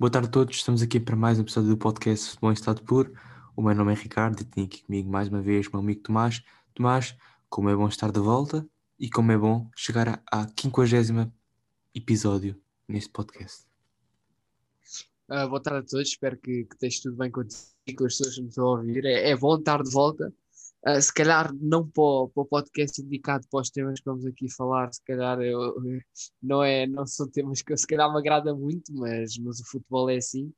Boa tarde a todos, estamos aqui para mais um episódio do podcast Futebol em Estado Puro. O meu nome é Ricardo e tenho aqui comigo mais uma vez o meu amigo Tomás. Tomás, como é bom estar de volta e como é bom chegar à 50 episódio neste podcast. Uh, boa tarde a todos, espero que, que esteja tudo bem contigo e com as pessoas que me estão a ouvir. É, é bom estar de volta. Uh, se calhar não para o, para o, podcast indicado para os temas que vamos aqui falar, se calhar eu, não, é, não são temas que se calhar me agrada muito, mas, mas o futebol é assim.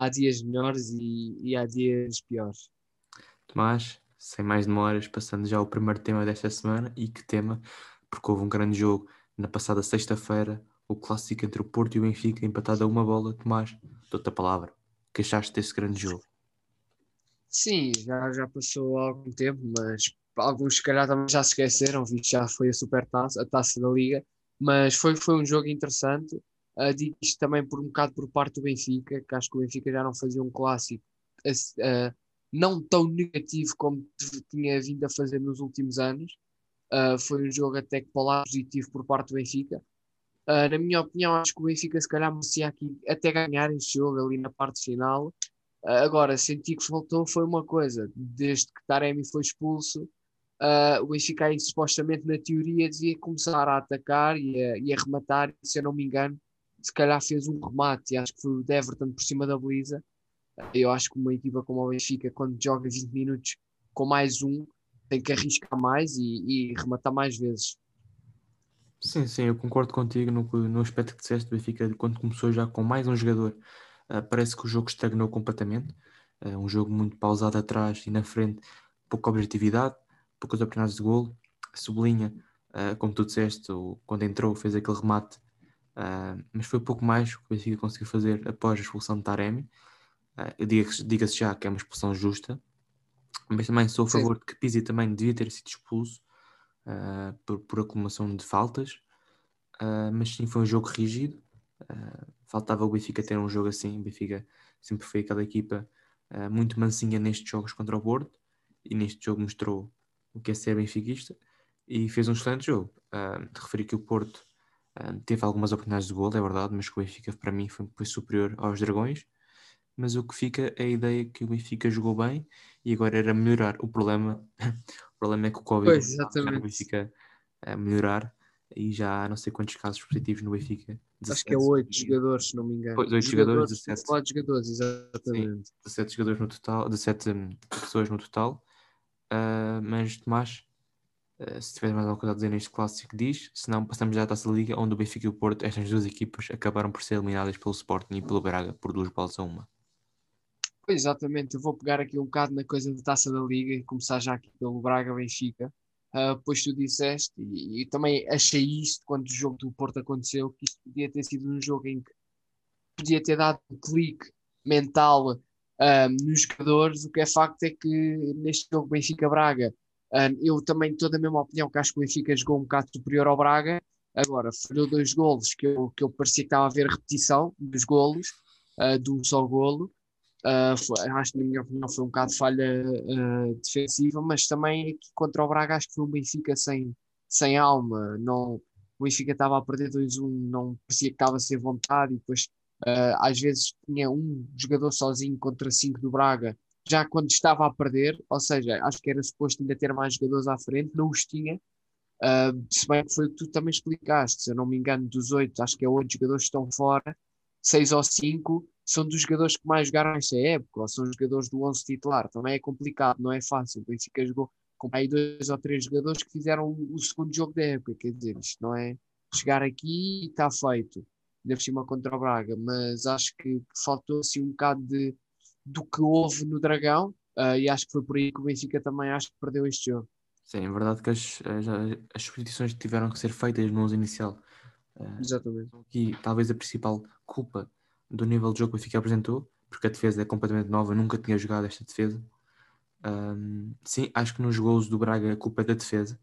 Há dias melhores e, e há dias piores. Tomás, sem mais demoras, passando já ao primeiro tema desta semana, e que tema, porque houve um grande jogo na passada sexta-feira, o clássico entre o Porto e o Benfica, empatado a uma bola. Tomás, dou-te a palavra. Que achaste desse grande jogo? Sim, já, já passou algum tempo, mas alguns se calhar também já se esqueceram, visto já foi a super taça, a taça da Liga, mas foi, foi um jogo interessante. Uh, digo isto também por um bocado por parte do Benfica, que acho que o Benfica já não fazia um clássico uh, não tão negativo como tinha vindo a fazer nos últimos anos. Uh, foi um jogo até que para lá positivo por parte do Benfica. Uh, na minha opinião, acho que o Benfica se calhar merecia aqui até ganhar este jogo ali na parte final. Agora, senti que faltou foi uma coisa, desde que Taremi foi expulso, uh, o Benfica aí supostamente na teoria devia começar a atacar e a, e a rematar, se eu não me engano, se calhar fez um remate, e acho que foi o Deverton por cima da Belisa. Eu acho que uma equipa como o Benfica, quando joga 20 minutos com mais um, tem que arriscar mais e, e rematar mais vezes. Sim, sim, eu concordo contigo no, no aspecto que disseste, o Benfica, quando começou já com mais um jogador, Uh, parece que o jogo estagnou completamente. Uh, um jogo muito pausado atrás e na frente, pouca objetividade, poucas oportunidades de golo. Sublinha, uh, como tu disseste, o, quando entrou fez aquele remate, mas foi pouco mais que o Benfica conseguiu fazer após a expulsão de Taremi. Diga-se diga já que é uma expulsão justa, mas também sou a favor Sim. de que Pizzi também devia ter sido expulso por, por acumulação de faltas. mas sim, foi um jogo rígido. Uh, faltava o Benfica ter um jogo assim. O Benfica sempre foi aquela equipa uh, muito mansinha nestes jogos contra o Porto e neste jogo mostrou o que é ser benfiquista e fez um excelente jogo. Uh, de referir que o Porto uh, teve algumas oportunidades de gol, é verdade, mas que o Benfica para mim foi, foi, superior aos Dragões. Mas o que fica é a ideia que o Benfica jogou bem e agora era melhorar. O problema, o problema é que o Covid pois, o Benfica a melhorar e já há não sei quantos casos positivos no Benfica. 17, Acho que é 8 jogadores, se não me engano. Pois, 8 jogadores, 17. 4 jogadores, exatamente. Sim, 17 jogadores no total, 17 hum, pessoas no total. Uh, mas Tomás, uh, se tiver mais alguma coisa a dizer neste clássico, diz. Se não, passamos já à taça da Liga, onde o Benfica e o Porto, estas duas equipas, acabaram por ser eliminadas pelo Sporting e pelo Braga por duas bolas a uma. Pois, exatamente, eu vou pegar aqui um bocado na coisa da taça da Liga e começar já aqui pelo Braga-Benfica uh, pois tu disseste, e, e, também achei isto quando o jogo do Porto aconteceu, que isto podia ter sido um jogo em que podia ter dado um clique mental uh, nos jogadores, o que é facto é que neste jogo Benfica-Braga, uh, eu também estou da mesma opinião que acho que o Benfica jogou um bocado superior ao Braga, agora falhou dois golos que eu, que eu parecia que estava a ver repetição dos golos, de um só golo, Uh, acho que, na minha opinião, foi um bocado falha uh, defensiva, mas também aqui contra o Braga acho que foi um Benfica sem, sem alma. Não, o Benfica estava a perder 2-1, não parecia que estava sem vontade, e depois uh, às vezes tinha um jogador sozinho contra cinco do Braga, já quando estava a perder, ou seja, acho que era suposto ainda ter mais jogadores à frente, não os tinha. se bem que foi o que tu também explicaste, se eu não me engano, dos oito, acho que é oito jogadores que estão fora, seis ou cinco são dos jogadores que mais jogaram nesta época, ou são jogadores do 11 titular. Também é complicado, não é fácil. O Benfica jogou com aí dois ou três jogadores que fizeram o segundo jogo da época. Quer dizer, isto não é chegar aqui e está feito. Ainda por cima contra o Braga, mas acho que, faltou assim um bocado de, do que houve no Dragão, uh, e acho que foi por aí que o Benfica também acho que perdeu este jogo. Sim, é verdade que as, as, as substituições tiveram que ser feitas no 11 inicial. Uh, Exatamente. Aqui, talvez a principal culpa do nível de jogo que o Benfica apresentou, porque a defesa é completamente nova, nunca tinha jogado esta defesa. Um, sim, acho que nos golos do Braga a culpa é da defesa.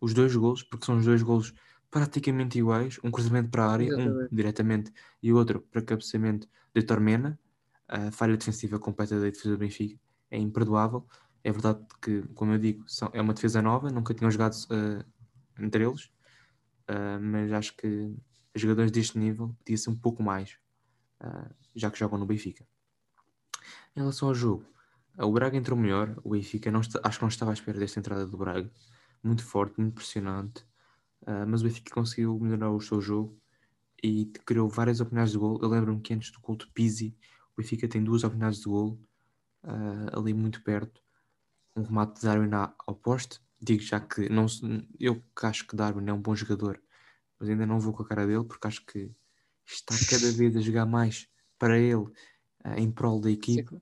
Os dois golos, porque são os dois golos praticamente iguais, um cruzamento para a área, Exatamente. um diretamente e o outro para cabeceamento de Tormena. A falha defensiva completa da defesa do Benfica é imperdoável. É verdade que, como eu digo, são, é uma defesa nova, nunca tinham jogado uh, entre eles, uh, mas acho que jogadores deste nível podia ser um pouco mais. Uh, já que jogam no Benfica. Em relação ao jogo, o Braga entrou melhor, o Benfica não está, acho que não estava à espera desta entrada do Braga, muito forte, muito impressionante, uh, mas o Benfica conseguiu melhorar o seu jogo e criou várias oportunidades de gol. Eu lembro-me que antes do gol de Pizzi, o Benfica tem duas oportunidades de gol uh, ali muito perto, um remate de Darwin ao poste. Digo já que não, eu acho que Darwin é um bom jogador, mas ainda não vou com a cara dele porque acho que está cada vez a jogar mais para ele uh, em prol da equipa.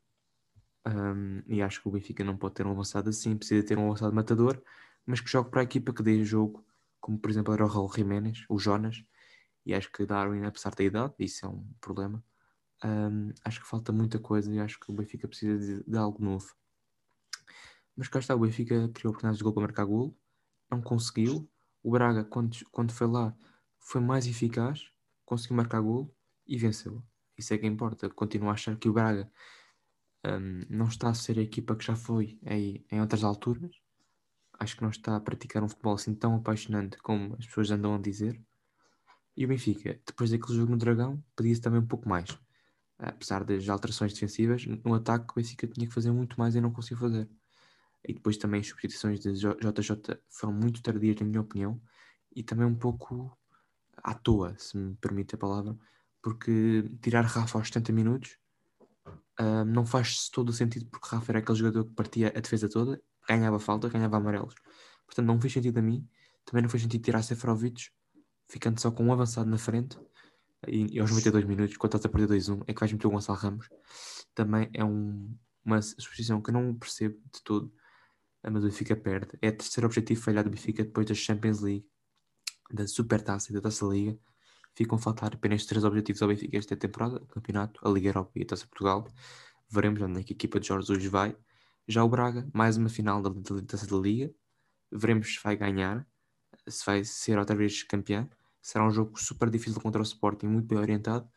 Um, e acho que o Benfica não pode ter um avançado assim, precisa ter um avançado matador, mas que jogue para a equipa que dê jogo, como por exemplo era o Raul Jiménez, o Jonas, e acho que Darwin, apesar da idade, isso é um problema, um, acho que falta muita coisa e acho que o Benfica precisa de, de algo novo. Mas cá está, o Benfica criou oportunidades de gol para marcar gol, não conseguiu. O Braga, quando, quando foi lá, foi mais eficaz, conseguiu marcar gol e venceu. Isso é que importa. Continuo a achar que o Braga um, não está a ser a equipa que já foi em, em outras alturas. Acho que não está a praticar um futebol assim tão apaixonante como as pessoas andam a dizer. E o Benfica, depois daquele jogo no Dragão, pedia-se também um pouco mais. Apesar das alterações defensivas, no ataque o Benfica tinha que fazer muito mais e não conseguiu fazer. E depois também as substituições de JJ foram muito tardias, na minha opinião, e também um pouco à toa, se me permite a palavra, porque tirar Rafa aos 70 minutos uh, não faz todo o sentido, porque Rafa era aquele jogador que partia a defesa toda, ganhava falta, ganhava amarelos. Portanto, não fez sentido a mim. Também não fez sentido tirar Seferovic, ficando só com um avançado na frente. E, e aos 92 minutos, quando estás a perder 2-1, é que vais meter o Gonçalo Ramos. Também é um, uma substituição que eu não percebo de todo mas o Benfica perde. É o terceiro objetivo falhado do Benfica depois da Champions League, da Supertaça e da Taça Liga. Ficam a faltar apenas três objetivos ao Benfica esta temporada: o Campeonato, a Liga Europa e a Taça Portugal. Veremos onde é que a equipa de Jorge Jesus vai. Já o Braga, mais uma final da, Taça da Liga. Veremos se vai ganhar, se vai ser outra vez campeão. Será um jogo super difícil contra o Sporting, muito bem orientado.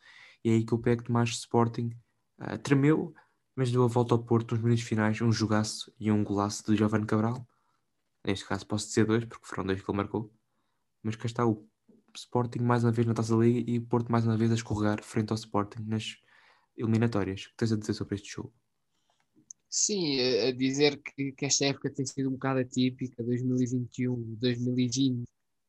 E é aí que eu pego mais Sporting. Uh, tremeu, mas deu a volta ao Porto nos minutos finais, um jogaço e um golaço de Giovanni Cabral. Neste caso posso dizer dois, porque foram dois que ele marcou. Mas cá está o Sporting mais uma vez na Taça da Liga e o Porto mais uma vez a escorregar frente ao Sporting nas eliminatórias. O que tens a dizer sobre este jogo? Sim, a dizer que, que esta época tem sido um bocado atípica, 2021, 2020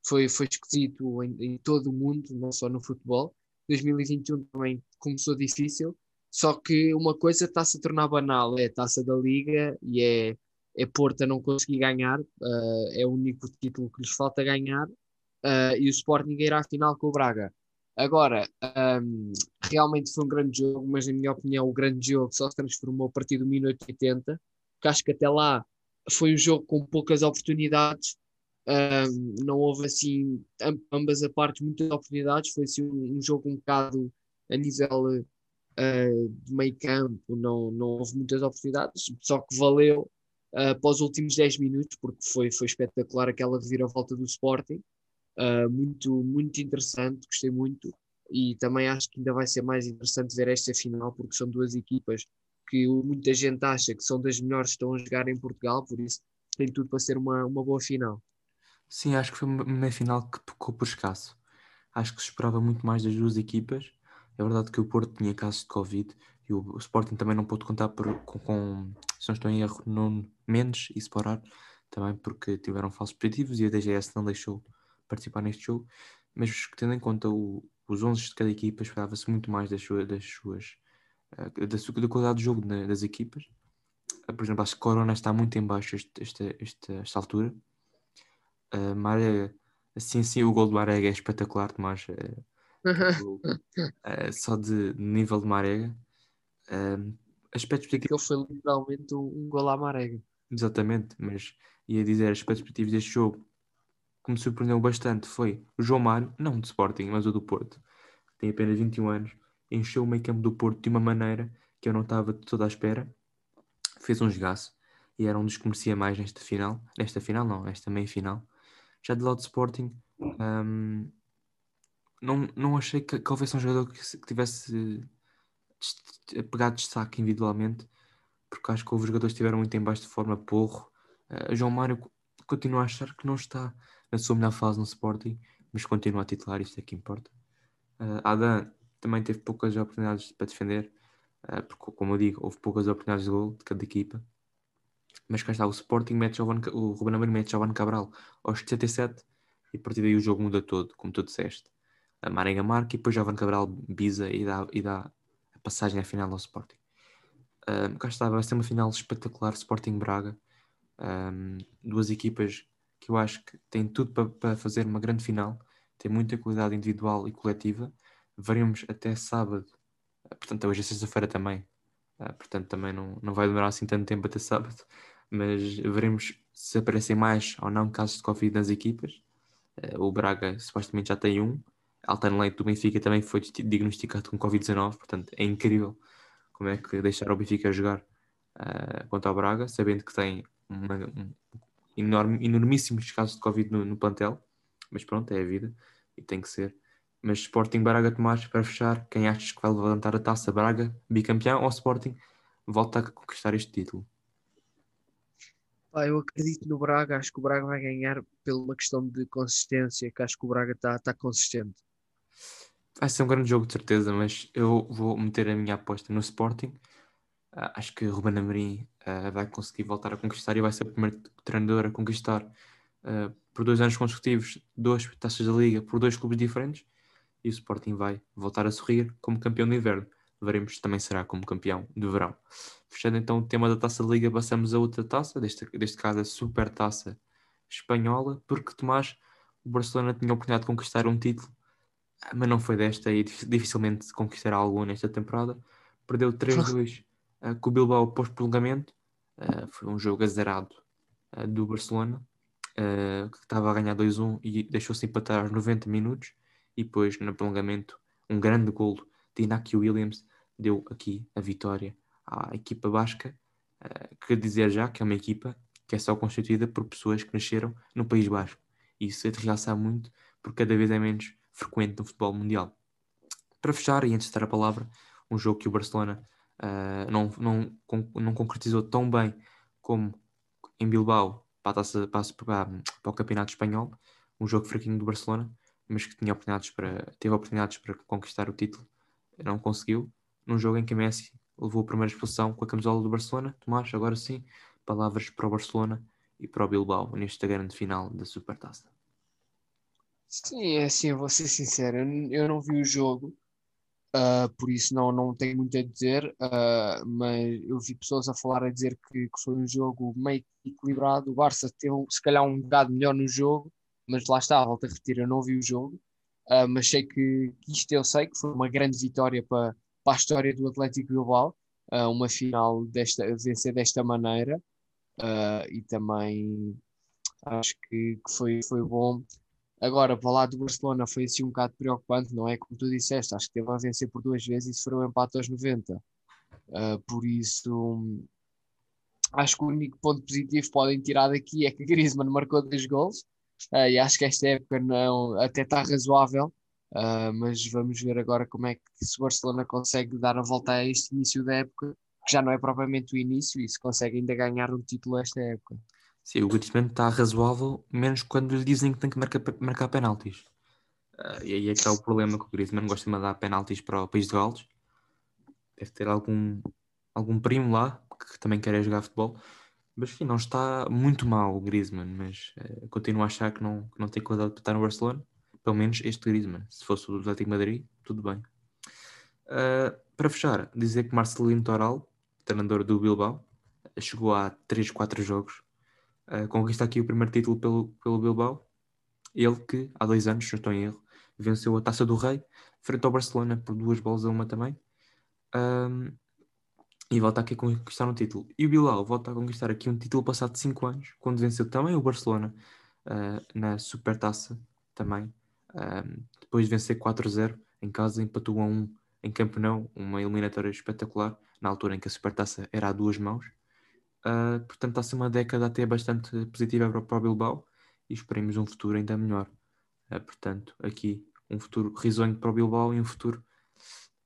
foi, foi esquisito em, em todo o mundo, não só no futebol. 2021 também começou difícil, só que uma coisa está-se a tornar banal, é a taça da Liga e é, é Porto a não conseguir ganhar, uh, é o único título que lhes falta ganhar, uh, e o Sporting irá à final com o Braga. Agora, um, realmente foi um grande jogo, mas na minha opinião o grande jogo só se transformou a partir do minuto 80, porque acho que até lá foi um jogo com poucas oportunidades, um, não houve assim, ambas as partes, muitas oportunidades, foi assim um, um jogo um bocado a nível uh, de meio campo, não, não houve muitas oportunidades, só que valeu uh, para os últimos 10 minutos, porque foi, foi espetacular aquela reviravolta do Sporting, uh, muito, muito interessante, gostei muito, e também acho que ainda vai ser mais interessante ver esta final, porque são duas equipas que muita gente acha que são das melhores que estão a jogar em Portugal, por isso tem tudo para ser uma, uma boa final. Sim, acho que foi uma final que tocou por escasso. Acho que se esperava muito mais das duas equipas é verdade que o Porto tinha casos de Covid e o Sporting também não pôde contar por, com, com, se não estou em erro, Nuno Mendes e Sporar, também porque tiveram falsos positivos e a DGS não deixou participar neste jogo. Mas tendo em conta o, os 11 de cada equipa, esperava-se muito mais das suas, das suas uh, da, da qualidade do jogo das equipas. Uh, por exemplo, acho que Corona está muito em baixo esta, esta, esta, esta altura. Uh, Marega, assim, sim, o gol do Marega é espetacular, mas uh, só de nível de Marega. Uh, aspectos. Ele foi literalmente um, gol à Marega. Exatamente, mas ia dizer aspectos positivos deste jogo que me surpreendeu bastante foi o João Mário, não do Sporting, mas o do Porto, que tem apenas 21 anos, encheu o meio campo do Porto de uma maneira que eu não estava de toda à espera. Fez um jogaço e era um dos que merecia mais nesta final. Nesta final, não, nesta meia final. Já do lado do Sporting, um, não, não achei que, que houvesse um jogador que, que tivesse pegado destaque individualmente, porque acho que houve jogadores estiveram muito em baixo de forma, porro. Uh, João Mário continua a achar que não está na sua melhor fase no Sporting, mas continua a titular, isto é que importa. Uh, Adam também teve poucas oportunidades para defender, uh, porque, como eu digo, houve poucas oportunidades de gol de cada equipa. Mas cá está, o Sporting mete Jovan, o Ruben Amorim mete Giovanni Cabral aos 77 e a partir daí o jogo muda todo, como tu disseste. A Marenga marca e depois Giovanni Cabral bisa e dá, e dá a passagem à final ao Sporting. Um, cá está, vai ser uma final espetacular Sporting Braga. Um, duas equipas que eu acho que têm tudo para, para fazer uma grande final, tem muita qualidade individual e coletiva. Veremos até sábado, portanto, hoje é sexta-feira também, uh, portanto, também não, não vai demorar assim tanto tempo até sábado, mas veremos se aparecem mais ou não casos de Covid nas equipas. Uh, o Braga supostamente já tem um, Altan Leite do Benfica também foi diagnosticado com Covid-19, portanto, é incrível como é que deixar o Benfica jogar uh, contra o Braga, sabendo que tem uma, um enorme, enormíssimos casos de Covid no, no, plantel, mas pronto, é a vida e tem que ser. Mas Sporting Braga Tomás, para fechar, quem achas que vai levantar a taça Braga, bicampeão ou Sporting, volta a conquistar este título? Eu acredito no Braga, acho que o Braga vai ganhar pela uma questão de consistência, que acho que o Braga está tá consistente. Vai ser um grande jogo, de certeza, mas eu vou meter a minha aposta no Sporting. Uh, acho que Ruben Amorim uh, vai conseguir voltar a conquistar e vai ser o primeiro treinador a conquistar uh, por dois anos consecutivos duas taças da Liga por dois clubes diferentes e o Sporting vai voltar a sorrir como campeão de inverno. Veremos se também será como campeão de verão. Fechando então o tema da taça da Liga, passamos a outra taça, deste, deste caso a Super Taça Espanhola, porque Tomás, o Barcelona tinha a oportunidade de conquistar um título mas não foi desta e dificilmente conquistará algo nesta temporada. Perdeu 3-2 eh, com o Bilbao pós-prolongamento. Uh, foi um jogo azarado uh, do Barcelona, que estava a ganhar 2-1 e deixou-se empatar aos 90 minutos. E depois, no prolongamento, um grande golo de Inaki Williams deu aqui a vitória à equipa basca. Uh, quer dizer já que é uma equipa que é só constituída por pessoas que nasceram no País Basco. Isso é de realçar muito, porque cada vez é menos frequente no futebol mundial. Para fechar, e antes de dar a palavra, um jogo que o Barcelona uh, não, não, não concretizou tão bem como em Bilbao para, a para, para, o Campeonato Espanhol, um jogo fraquinho do Barcelona, mas que tinha oportunidades para, teve oportunidades para conquistar o título, não conseguiu. Num jogo em que Messi levou a primeira expulsão com a camisola do Barcelona, Tomás, agora sim, palavras para o Barcelona e para o Bilbao nesta grande final da Supertaça. Sim, é assim, vou ser sincero, eu não vi o jogo, uh, por isso não, não tenho muito a dizer, uh, mas eu vi pessoas a falar a dizer que, que foi um jogo meio equilibrado. O Barça teve se calhar um bocado melhor no jogo, mas lá está, volto a repetir, eu não vi o jogo, uh, mas sei que, que, isto eu sei que foi uma grande vitória para, para a história do Atlético Global, uma final desta, vencer desta maneira, e também acho que, que foi, foi bom Agora, para lá do Barcelona foi assim um bocado preocupante, não é? Como tu disseste, acho que teve a vencer por duas vezes e foi um empate aos 90. Uh, ah, por isso, acho que o único ponto positivo que podem tirar daqui é que Griezmann marcou dois gols uh, e acho que esta época não, até está razoável. Uh, mas vamos ver agora como é que se o Barcelona consegue dar a volta a este início da época, que já não é propriamente o início, e se consegue ainda ganhar um título esta época. Sim, o Griezmann está razoável, menos quando lhe dizem que tem que marcar, marcar penaltis. Uh, e aí é que está o problema que o Griezmann gosta de mandar penaltis para o País de Gales. Deve ter algum, algum primo lá que também quer jogar futebol. Mas enfim, não está muito mal o Griezmann, mas uh, continuo a achar que não, que não tem qualidade para estar no Barcelona. Pelo menos este Griezmann. Se fosse o Atlético Madrid, tudo bem. Uh, para fechar, dizer que Marcelino Toral, treinador do Bilbao, chegou a 3, 4 jogos conquista aqui o primeiro título pelo, pelo Bilbao. Ele que, há dois anos, não estou em erro, venceu a Taça do Rei, frente ao Barcelona por duas bolas a uma também. Um, e volta aqui a conquistar um título. E o Bilbao volta a conquistar aqui um título passado cinco anos, quando venceu também o Barcelona uh, na Supertaça também. Um, depois de vencer 4-0 em casa, empatou a 1 em Campeonato, uma eliminatória espetacular, na altura em que a Supertaça era a duas mãos. Uh, portanto, está a ser uma década até bastante positiva para, o Bilbao e esperemos um futuro ainda melhor. Uh, portanto, aqui um futuro risonho para o Bilbao e um futuro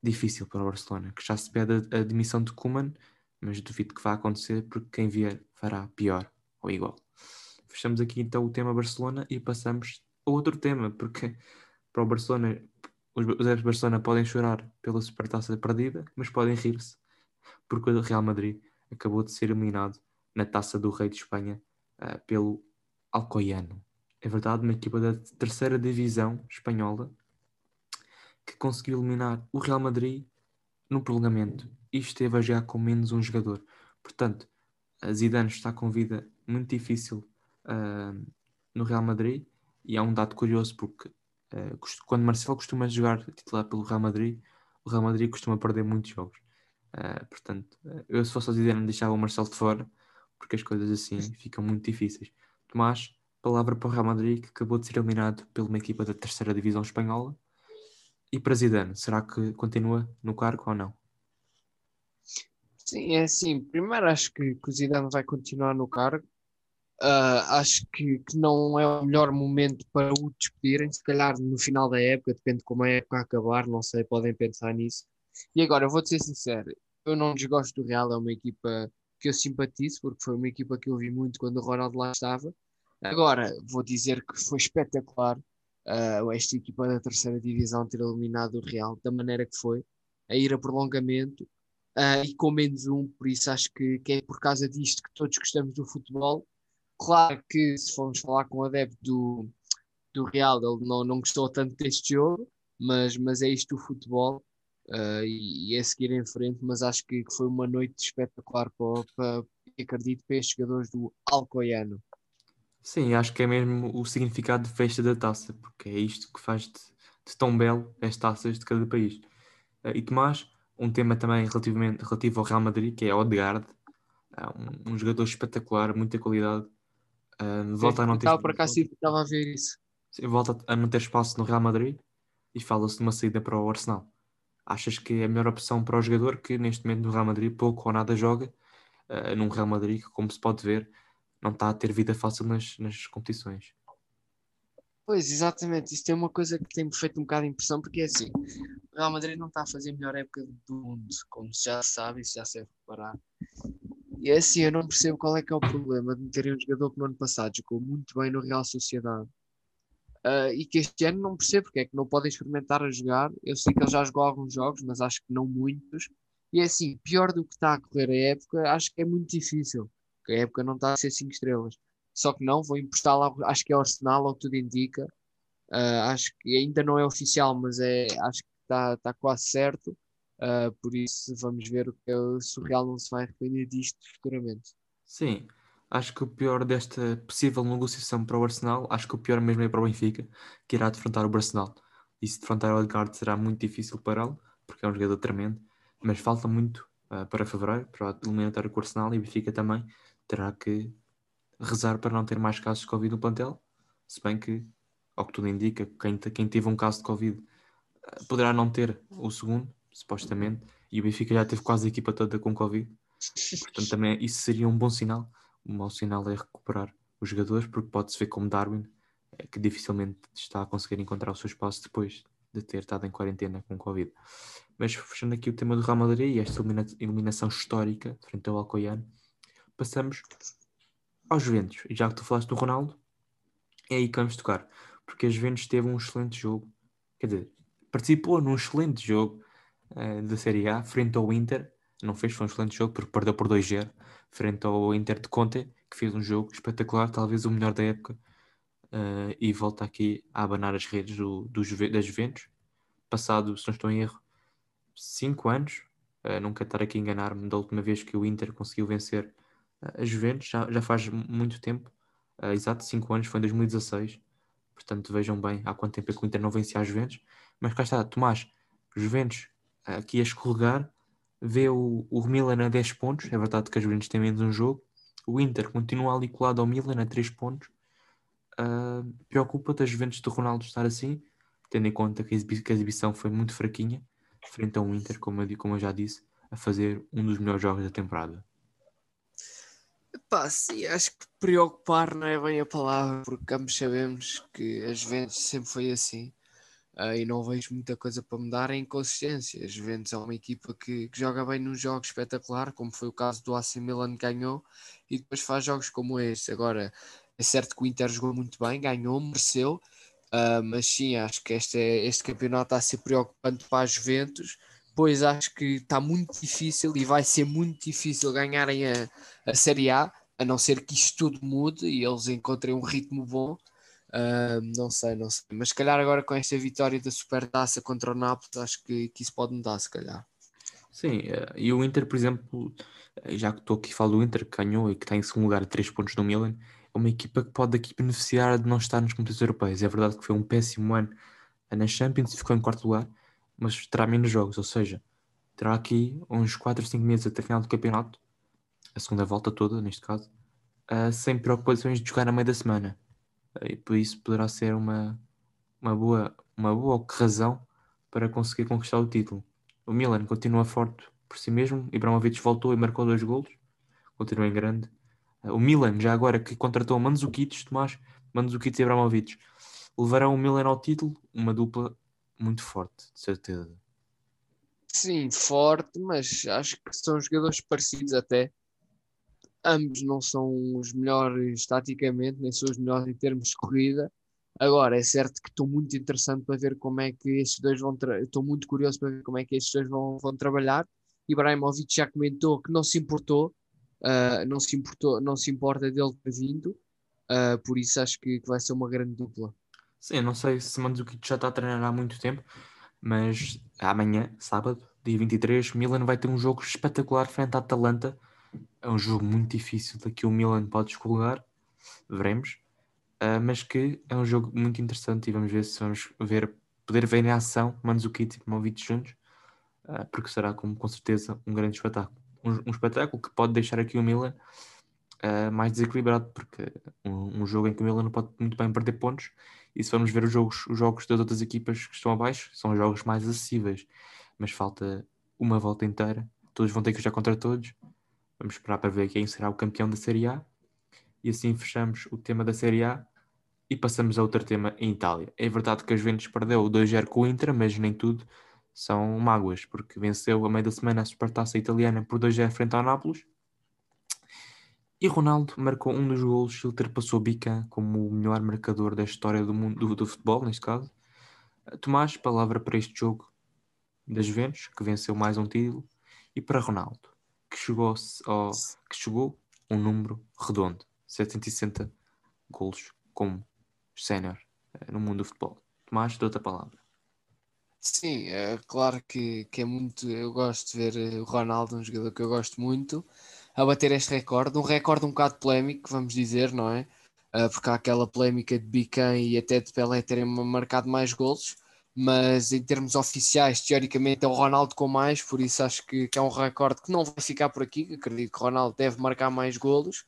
difícil para o Barcelona, que já se pede a, demissão de Kuman, mas duvido que vá acontecer porque quem vier fará pior ou igual. Fechamos aqui então o tema Barcelona e passamos a outro tema, porque para o Barcelona os adeptos Barcelona podem chorar pela supertaça perdida, mas podem rir-se, porque o Real Madrid acabou de ser eliminado na taça do Rei de Espanha uh, pelo Alcoyano. É verdade, uma equipa da terceira divisão espanhola que conseguiu eliminar o Real Madrid no prolongamento e esteve a jogar com menos um jogador. Portanto, Zidane está com vida muito difícil uh, no Real Madrid e há um dado curioso porque uh, quando Marcelo costuma jogar titular pelo Real Madrid, o Real Madrid costuma perder muitos jogos. Uh, portanto, eu se fosse a Zidane deixava o Marcelo de fora porque as coisas assim ficam muito difíceis. Tomás, palavra para o Real Madrid que acabou de ser eliminado por uma equipa da terceira divisão espanhola e para Zidane, será que continua no cargo ou não? Sim, é assim. Primeiro acho que, que o Zidane vai continuar no cargo. Uh, acho que, que não é o melhor momento para o despedirem. Se calhar no final da época, depende de como a época acabar, não sei, podem pensar nisso. E agora, eu vou te ser sincero, eu não desgosto do Real, é uma equipa que eu simpatizo, porque foi uma equipa que eu vi muito quando o Ronaldo lá estava. Agora, vou dizer que foi espetacular uh, esta equipa da terceira divisão ter eliminado o Real da maneira que foi, a ir a prolongamento uh, e com menos um, por isso acho que, que, é por causa disto que todos gostamos do futebol. Claro que se formos falar com o adepto do, do Real, ele não, não gostou tanto deste jogo, mas, mas é isto o futebol. Uh, e, e, é seguir em frente, mas acho que, que foi uma noite espetacular para, para, acredito, para estes jogadores do Alcoiano. Sim, acho que é mesmo o significado de festa da taça, porque é isto que faz de, de tão belo as taças de cada país. Uh, e Tomás, um tema também relativamente, relativo ao Real Madrid, que é Odegaard, uh, um, um, jogador espetacular, muita qualidade. Uh, volta a não ter. Estava estava a ver isso. Sim, volta a não ter espaço no Real Madrid e fala-se de uma saída para o Arsenal. Achas que é a melhor opção para o jogador que neste momento no Real Madrid pouco ou nada joga, uh, num Real Madrid que, como se pode ver, não está a ter vida fácil nas, nas competições. Pois, exatamente. Isto é uma coisa que tem-me feito um bocado de impressão, porque é assim: o Real Madrid não está a fazer a melhor época do mundo, como se já sabe, isso já se deve reparar. E é assim, eu não percebo qual é que é o problema de meterem um jogador que no ano passado jogou muito bem no Real Sociedade. Uh, e que este ano não percebo porque é que não podem experimentar a jogar. Eu sei que ele já jogou alguns jogos, mas acho que não muitos. E é assim, pior do que está a correr a época, acho que é muito difícil a época não está a ser 5 estrelas. Só que não, vou emprestar lá, acho que é Arsenal, ao que tudo indica. Uh, acho que ainda não é oficial, mas é, acho que está tá quase certo. Uh, por isso vamos ver o que é, se o Real não se vai arrepender disto futuramente. Sim, acho que o pior desta possível negociação para o Arsenal, acho que o pior mesmo é para o Benfica, que irá defrontar o Arsenal. E se defrontar o Edgard será muito difícil para ele, porque é um jogador tremendo, mas falta muito uh, para fevereiro, para eliminar o Arsenal e o Benfica também terá que rezar para não ter mais casos de Covid no plantel, se bem que, ao que tudo indica, quem, quem teve um caso de Covid eh, poderá não ter o segundo, supostamente, e o Benfica já teve quase a equipa toda com Covid. Portanto, também isso seria um bom sinal. Um mau sinal é recuperar os jogadores, porque pode-se ver como Darwin, eh, que dificilmente está a conseguir encontrar o seu espaço depois de ter estado em quarentena com Covid. Mas fechando aqui o tema do Real Madrid e esta eliminação histórica frente ao Alcoyano, passamos aos Juventus. E já que tu falaste do Ronaldo, é aí que vamos tocar. Porque a Juventus teve um excelente jogo. Quer dizer, participou num excelente jogo uh, da Série A frente ao Inter. Não fez, foi um excelente jogo porque perdeu por 2-0 frente ao Inter de Conte, que fez um jogo espetacular, talvez o melhor da época. Uh, e volta aqui a abanar as redes do, do da Juventus. Passado, se não estou em erro, 5 anos. Uh, nunca estar aqui a enganar-me da última vez que o Inter conseguiu vencer a Juventus já, já faz muito tempo, uh, exato 5 anos, foi em 2016. Portanto, vejam bem há quanto tempo é que o Inter não vencia a Juventus. Mas cá está, Tomás, Juventus aqui a escorregar, vê o, o Milan a 10 pontos. É verdade que a Juventus tem menos um jogo. O Inter continua ali colado ao Milan a 3 pontos. Uh, Preocupa-te a Juventus do Ronaldo estar assim, tendo em conta que a, exibição foi muito fraquinha, frente a um Inter, como eu, como eu já disse, a fazer um dos melhores jogos da temporada. Pá, sim, acho que preocupar não é bem a palavra, porque ambos sabemos que as Juventus sempre foi assim uh, e não vejo muita coisa para mudar em inconsistência. As Juventus é uma equipa que, que, joga bem num jogo espetacular, como foi o caso do AC Milan que ganhou, e depois faz jogos como este. Agora, é certo que o Inter jogou muito bem, ganhou, mereceu, Uh, mas sim, acho que este, é, este campeonato está a ser preocupante para as Juventus, pois acho que está muito difícil e vai ser muito difícil ganharem a, a Série A, a não ser que isto tudo mude e eles encontrem um ritmo bom. Uh, não sei, não sei. Mas se calhar agora com esta vitória da Supertaça contra o Nápoles, acho que, que isso pode mudar, se calhar. Sim, eh, e o Inter, por exemplo, eh, já que estou aqui a falar do Inter, que ganhou e que está em segundo lugar a 3 pontos no Milan, é uma equipa que pode aqui beneficiar de não estar nos competições europeias. É verdade que foi um péssimo ano na Champions e ficou em quarto lugar, mas terá menos jogos, ou seja, terá aqui uns 4 ou 5 meses até final do campeonato, a segunda volta toda, neste caso, uh, sem preocupações de jogar na meio da semana. E por isso poderá ser uma, uma, boa, uma boa razão para conseguir conquistar o título. O Milan continua forte por si mesmo, Ibrahimovic voltou e marcou dois golos, continua em grande. O Milan, já agora que contratou Mandzukic, Tomás, Mandzukic e Abramovich, levarão o Milan ao título, uma dupla muito forte, de certeza. Sim, forte, mas acho que são jogadores parecidos até. Ambos não são os melhores taticamente, nem são os melhores em termos de corrida. Agora, é certo que estou muito interessante para ver como é que estes dois vão. Estou muito curioso para ver como é que estes dois vão, vão trabalhar. Ibrahimovic já comentou que não se importou uh, não, se importou, não se importa dele ter vindo, uh, por isso acho que, que, vai ser uma grande dupla. Sim, não sei se Mandzukic já está a treinar há muito tempo, mas amanhã, sábado, dia 23, Milan vai ter um jogo espetacular frente à Atalanta. É um jogo muito difícil daqui o Milan pode escorregar, veremos. Uh, mas que é um jogo muito interessante e vamos ver se vamos ver, poder ver em ação Mandzukic e Movic juntos, uh, porque será com, com certeza um grande espetáculo um, um espetáculo que pode deixar aqui o Milan uh, mais desequilibrado, porque um, um, jogo em que o Milan não pode muito bem perder pontos, e se vamos ver os jogos, os jogos das outras equipas que estão abaixo, são jogos mais acessíveis, mas falta uma volta inteira, todos vão ter que jogar contra todos. Vamos esperar para ver quem será o campeão da Série A. E assim fechamos o tema da Série A e passamos a outro tema em Itália. É verdade que a Juventus perdeu o 2-0 com o Inter, mas nem tudo são mágoas, porque venceu a meio da semana a Supertaça Italiana por 2-0 frente ao Nápoles. E Ronaldo marcou um dos golos e ultrapassou Bica como o melhor marcador da história do mundo do, do, futebol, neste caso. Tomás, palavra para este jogo das Juventus, que venceu mais um título, e para Ronaldo, que chegou, ao, que chegou um número redondo, 760 golos como sénior eh, no mundo do futebol. Tomás, dou-te a palavra. Sim, é claro que, que é muito. Eu gosto de ver eh, o Ronaldo, um jogador que eu gosto muito, a bater este recorde. Um recorde um bocado polémico, vamos dizer, não é? Porque há aquela polémica de Bican e até de Pelé terem marcado mais golos, mas em termos oficiais, teoricamente é o Ronaldo com mais, por isso acho que, que é um recorde que não vai ficar por aqui. Acredito que o Ronaldo deve marcar mais golos,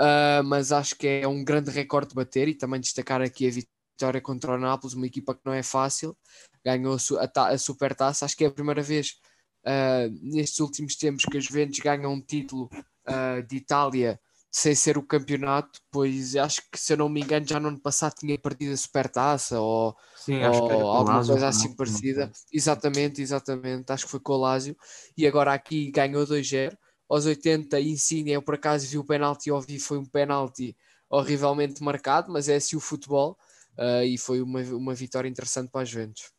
uh, mas acho que é um grande recorde de bater e também destacar aqui a vitória contra o Nápoles, uma equipa que não é fácil, ganhou a, a supertaça. Acho que é a primeira vez uh, nestes últimos tempos que as Juventus ganham um título uh, de Itália sem ser o campeonato, pois acho que se eu não me engano já no ano passado tinha perdido a supertaça ou, Sim, ou alguma coisa assim não, parecida. Não exatamente, exatamente, acho que foi com o Lásio e agora aqui ganhou 2-0. Aos 80, Insigne, eu por acaso vi o penalti, ouvi, foi um penalti horrivelmente marcado, mas é assim o futebol uh, e foi uma, uma vitória interessante para a Juventus.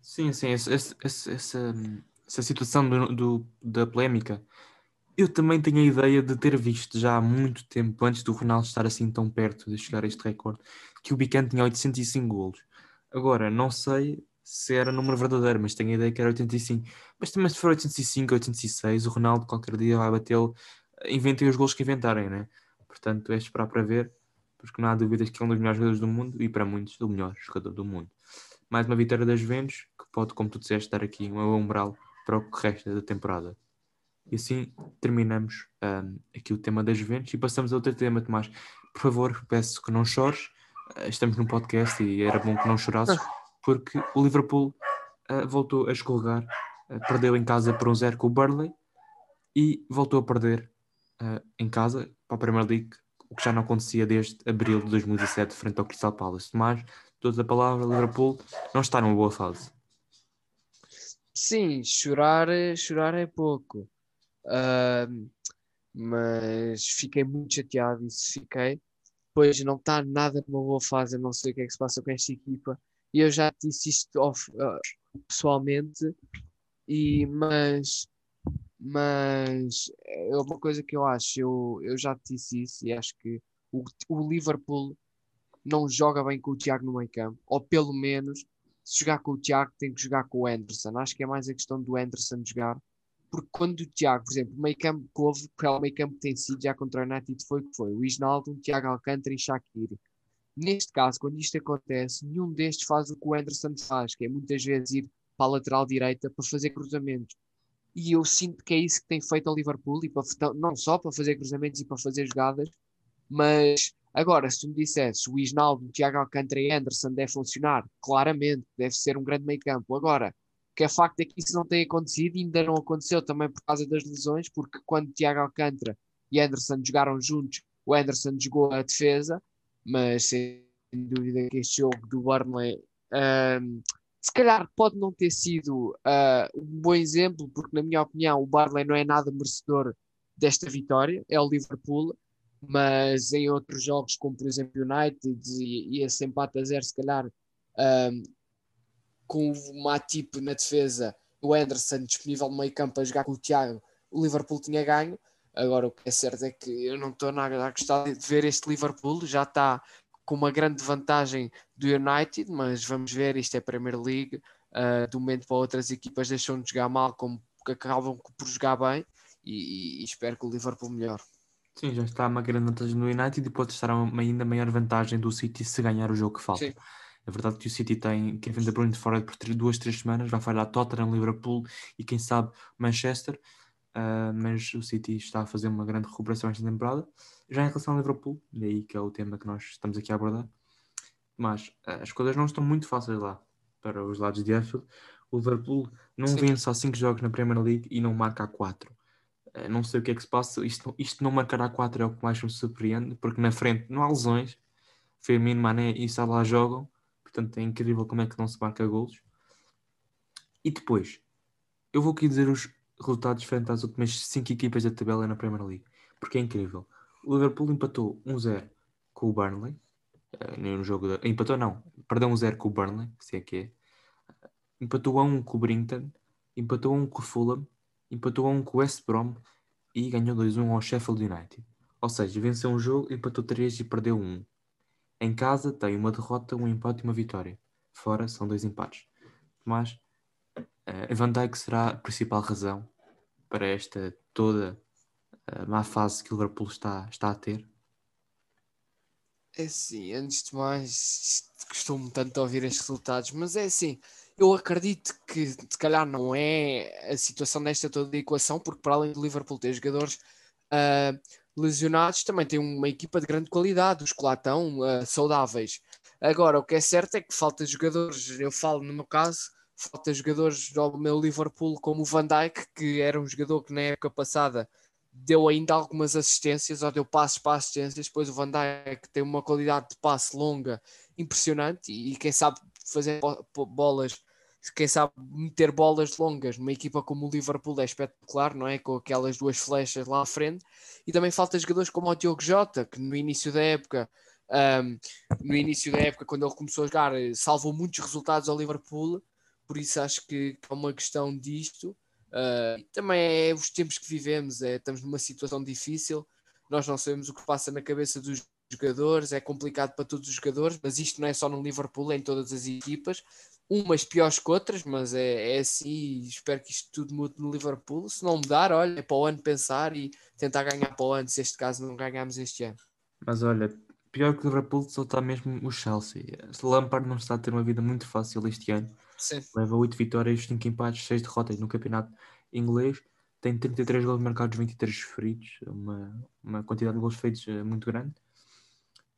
Sim, sim, essa, essa, essa, essa situação do, do, da polémica. Eu também tenho a ideia de ter visto já há muito tempo, antes do Ronaldo estar assim tão perto de chegar a este recorde, que o Bican tinha 805 golos. Agora, não sei se era número verdadeiro, mas tenho a ideia que era 85. Mas também se for 805, 806, o Ronaldo qualquer dia vai batê-lo. Inventem os golos que inventarem, né? Portanto, é esperar para ver, porque não há dúvidas que é um dos melhores jogadores do mundo e para muitos, o melhor jogador do mundo mais uma vitória das Juventus, que pode, como tu disseste, dar aqui um umbral para o que resta da temporada. E assim terminamos um, aqui o tema das Juventus e passamos a outro tema, Tomás. Por favor, peço que não chores. Uh, estamos num podcast e era bom que não chorasses, porque o Liverpool uh, voltou a escorregar, uh, perdeu em casa por um zero com o Burnley e voltou a perder em casa para a Premier League, o que já não acontecia desde abril de 2017, frente ao Crystal Palace. Tomás, toda a palavra, Liverpool não está numa boa fase. Sim, chorar, chorar é pouco. Uh, mas fiquei muito chateado, isso fiquei, pois não está nada numa boa fase, não sei o que é que se passa com esta equipa. E eu já disse isto off, uh, pessoalmente, e, mas, mas é uma coisa que eu acho, eu, eu já disse isso e acho que o, o Liverpool não joga bem com o Tiago no meio campo, ou pelo menos se jogar com o Tiago tem que jogar com o Anderson. Acho que é mais a questão do Anderson jogar, porque quando o Tiago, por exemplo, o meio campo que houve, que é o meio campo que tem sido já contra o United foi o que foi, o Isnaldo, o Tiago Alcântara e Shaqiri. Neste caso, quando isto acontece, nenhum destes faz o que o Anderson faz, que é muitas vezes ir para a lateral direita para fazer cruzamentos. E eu sinto que é isso que tem feito ao Liverpool, e para, não só para fazer cruzamentos e para fazer jogadas, mas agora, se tu me dissesse o Isnaldo, o Tiago Alcântara e Anderson deve funcionar, claramente, deve ser um grande meio campo. Agora, que é facto é que isso não tem acontecido e ainda não aconteceu também por causa das lesões, porque quando Tiago Alcântara e Anderson jogaram juntos, o Anderson jogou a defesa, mas sem dúvida que este jogo do Burnley um, se calhar pode não ter sido uh, um bom exemplo, porque na minha opinião o Barley não é nada merecedor desta vitória, é o Liverpool, mas em outros jogos, como por exemplo United e, e esse empate a zero, se calhar um, com o Matip na defesa, o Anderson disponível no meio campo a jogar com o Thiago, o Liverpool tinha ganho. Agora o que é certo é que eu não estou nada a gostar de ver este Liverpool, já está com uma grande vantagem do United, mas vamos ver, isto é Premier League, uh, de um momento para outras equipas deixam de jogar mal, como acabam por jogar bem, e, e, espero que o Liverpool melhore. Sim, já está uma grande vantagem no United e pode estar uma ainda maior vantagem do City se ganhar o jogo que falta. Sim. É verdade que o City tem Kevin De Bruyne fora por duas, três semanas, vai falhar Tottenham, Liverpool e quem sabe Manchester, uh, mas o City está a fazer uma grande recuperação esta temporada já em relação ao Liverpool, daí que é o tema que nós estamos aqui a abordar, mas uh, as coisas não estão muito fáceis lá para os lados de Anfield. O Liverpool não Sim. vence só 5 jogos na Premier League e não marca a 4. Uh, não sei o que é que se passa, isto, isto não marcar a 4 é o que mais me surpreende, porque na frente não há lesões, Firmino, Mané e Salah jogam, portanto é incrível como é que não se marca golos. E depois, eu vou aqui dizer os resultados frente às últimas 5 equipas da tabela na Premier League, porque é incrível. O Liverpool empatou 1-0 com o Burnley. Uh, no jogo de... Empatou não, perdeu 1-0 com o Burnley, se é que é. Empatou a 1 com o Brinton, empatou a 1 com o Fulham, empatou a 1 com o West Brom e ganhou 2-1 ao Sheffield United. Ou seja, venceu um jogo, empatou 3 e perdeu 1. Em casa tem uma derrota, um empate e uma vitória. Fora são dois empates. Mas uh, Van Dijk será a principal razão para esta toda a má fase que o Liverpool está, está a ter? É assim, antes de mais, costumo tanto ouvir estes resultados, mas é assim, eu acredito que se calhar não é a situação desta toda a equação, porque para além do Liverpool ter jogadores uh, lesionados, também tem uma equipa de grande qualidade, os que lá estão uh, saudáveis. Agora, o que é certo é que falta jogadores, eu falo no meu caso, falta jogadores do meu Liverpool como o Van Dijk, que era um jogador que na época passada deu ainda algumas assistências, ou deu passos para assistências, depois o Van Dijk tem uma qualidade de passe longa impressionante e, quem sabe fazer bolas, quem sabe meter bolas longas numa equipa como o Liverpool é espetacular, não é? Com aquelas duas flechas lá à frente. E também falta jogadores como o Diogo Jota, que no início da época, um, no início da época, quando ele começou a jogar, salvou muitos resultados ao Liverpool. Por isso acho que é uma questão disto. Uh, também é os tempos que vivemos, é, estamos numa situação difícil, nós não sabemos o que passa na cabeça dos jogadores, é complicado para todos os jogadores, mas isto não é só no Liverpool, é em todas as equipas, umas piores que outras, mas é, é assim, espero que isto tudo mude no Liverpool, se não mudar, olha, é para o ano pensar e tentar ganhar para o ano, se este caso não ganharmos este ano. Mas olha, pior que o Liverpool só está mesmo o Chelsea, Lampard não está a ter uma vida muito fácil este ano, Sim. Leva 8 vitórias, 5 empates, 6 derrotas no campeonato inglês. Tem 33 gols marcados, 23 feridos. Uma, uma quantidade de gols feitos eh, muito grande.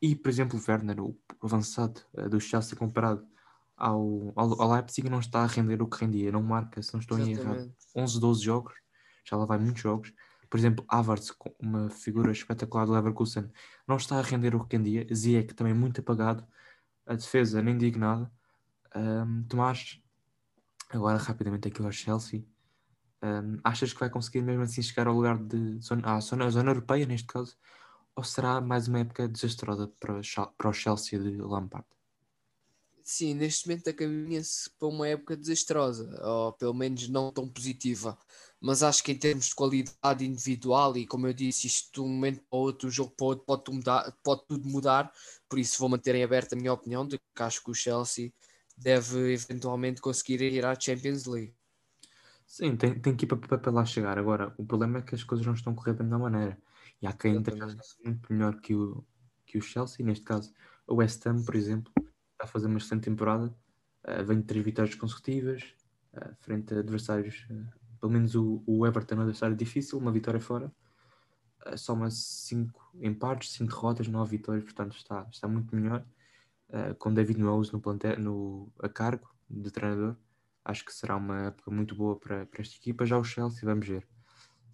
E, por exemplo, o Werner, o avançado uh, do Chelsea comparado ao, ao, ao, Leipzig, não está a render o que rendia. Não marca, se não estou em errado, 11, 12 jogos. Já lá vai muitos jogos. Por exemplo, Havertz, uma figura espetacular do Leverkusen, não está a render o que rendia. Ziyech também muito apagado. A defesa nem digo nada. Um, Tomás, agora rapidamente aqui ao Chelsea. Um, achas que vai conseguir mesmo assim chegar ao lugar de zona, à zona, zona europeia, neste caso? ou será mais uma época desastrosa para, para o Chelsea de Lampard? Sim, neste momento caminha-se para uma época desastrosa, ou pelo menos não tão positiva. Mas acho que em termos de qualidade individual, e como eu disse, isto de um momento para outro, um jogo para outro, pode tudo mudar, pode tudo mudar. Por isso vou manter em aberto a minha opinião de que acho que o Chelsea deve eventualmente conseguir ir à Champions League. Sim, tem, tem que ir para, para lá chegar. Agora, o problema é que as coisas não estão correndo da melhor maneira. E há quem esteja muito melhor que o, que o Chelsea, neste caso o West Ham, por exemplo, está a fazer uma excelente temporada, uh, vem de três vitórias consecutivas, uh, frente a adversários, uh, pelo menos o, o Everton é um adversário difícil, uma vitória fora, uh, soma cinco empates, cinco derrotas, nove vitórias, portanto está, está muito melhor, com David Moyes no, no, a cargo de treinador, acho que será uma época muito boa para, para esta equipa, já o Chelsea, vamos ver.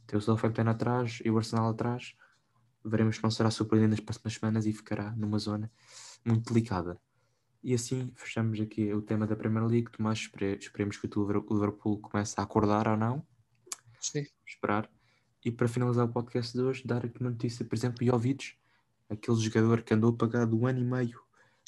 Tem o Southampton atrás e o Arsenal atrás, veremos se não será surpreendente nas próximas semanas e ficará numa zona muito delicada. E assim fechamos aqui o tema da Premier League. Tomás, esperemos que o Liverpool comece a acordar ou não. Sim. Esperar. E para finalizar o podcast de hoje, dar aqui uma notícia, por exemplo, Jovic, aquele jogador que andou apagado um ano e meio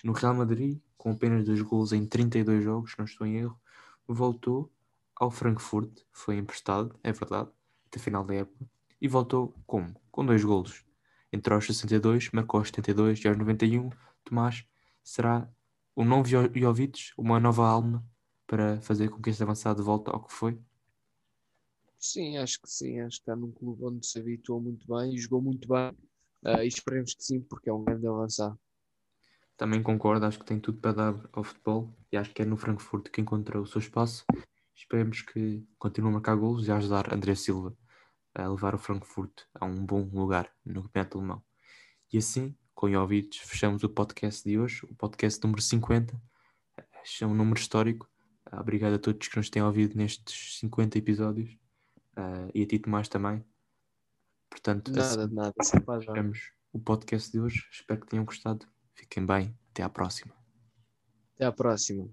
no Real Madrid, com apenas dois gols em 32 jogos, não estou em erro, voltou ao Frankfurt, foi emprestado, é verdade, até final da época, e voltou como? Com dois golos. Entre aos 62, marcou aos 72 e aos 91, Tomás será um novo Jovic, uma nova alma para fazer com que este avançado volte ao que foi? Sim, acho que sim. Acho que está num clube onde se habituou muito bem e jogou muito bem. Uh, e esperemos que sim, porque é um grande avançado. Também concordo, acho que tem tudo para dar ao futebol e acho que é no Frankfurt que encontra o seu espaço. Esperemos que continue a marcar golos e a ajudar André Silva a levar o Frankfurt a um bom lugar no campeonato alemão. E assim com Jovic, fechamos o podcast de hoje, o podcast número 50. É um número histórico. Uh, obrigado a todos que nos têm ouvido nestes 50 episódios uh, e a ti Tomás também. Portanto, nada, assim, nada, fechamos o podcast de hoje. Espero que tenham gostado. Fiquem bem. Até à próxima. Até à próxima.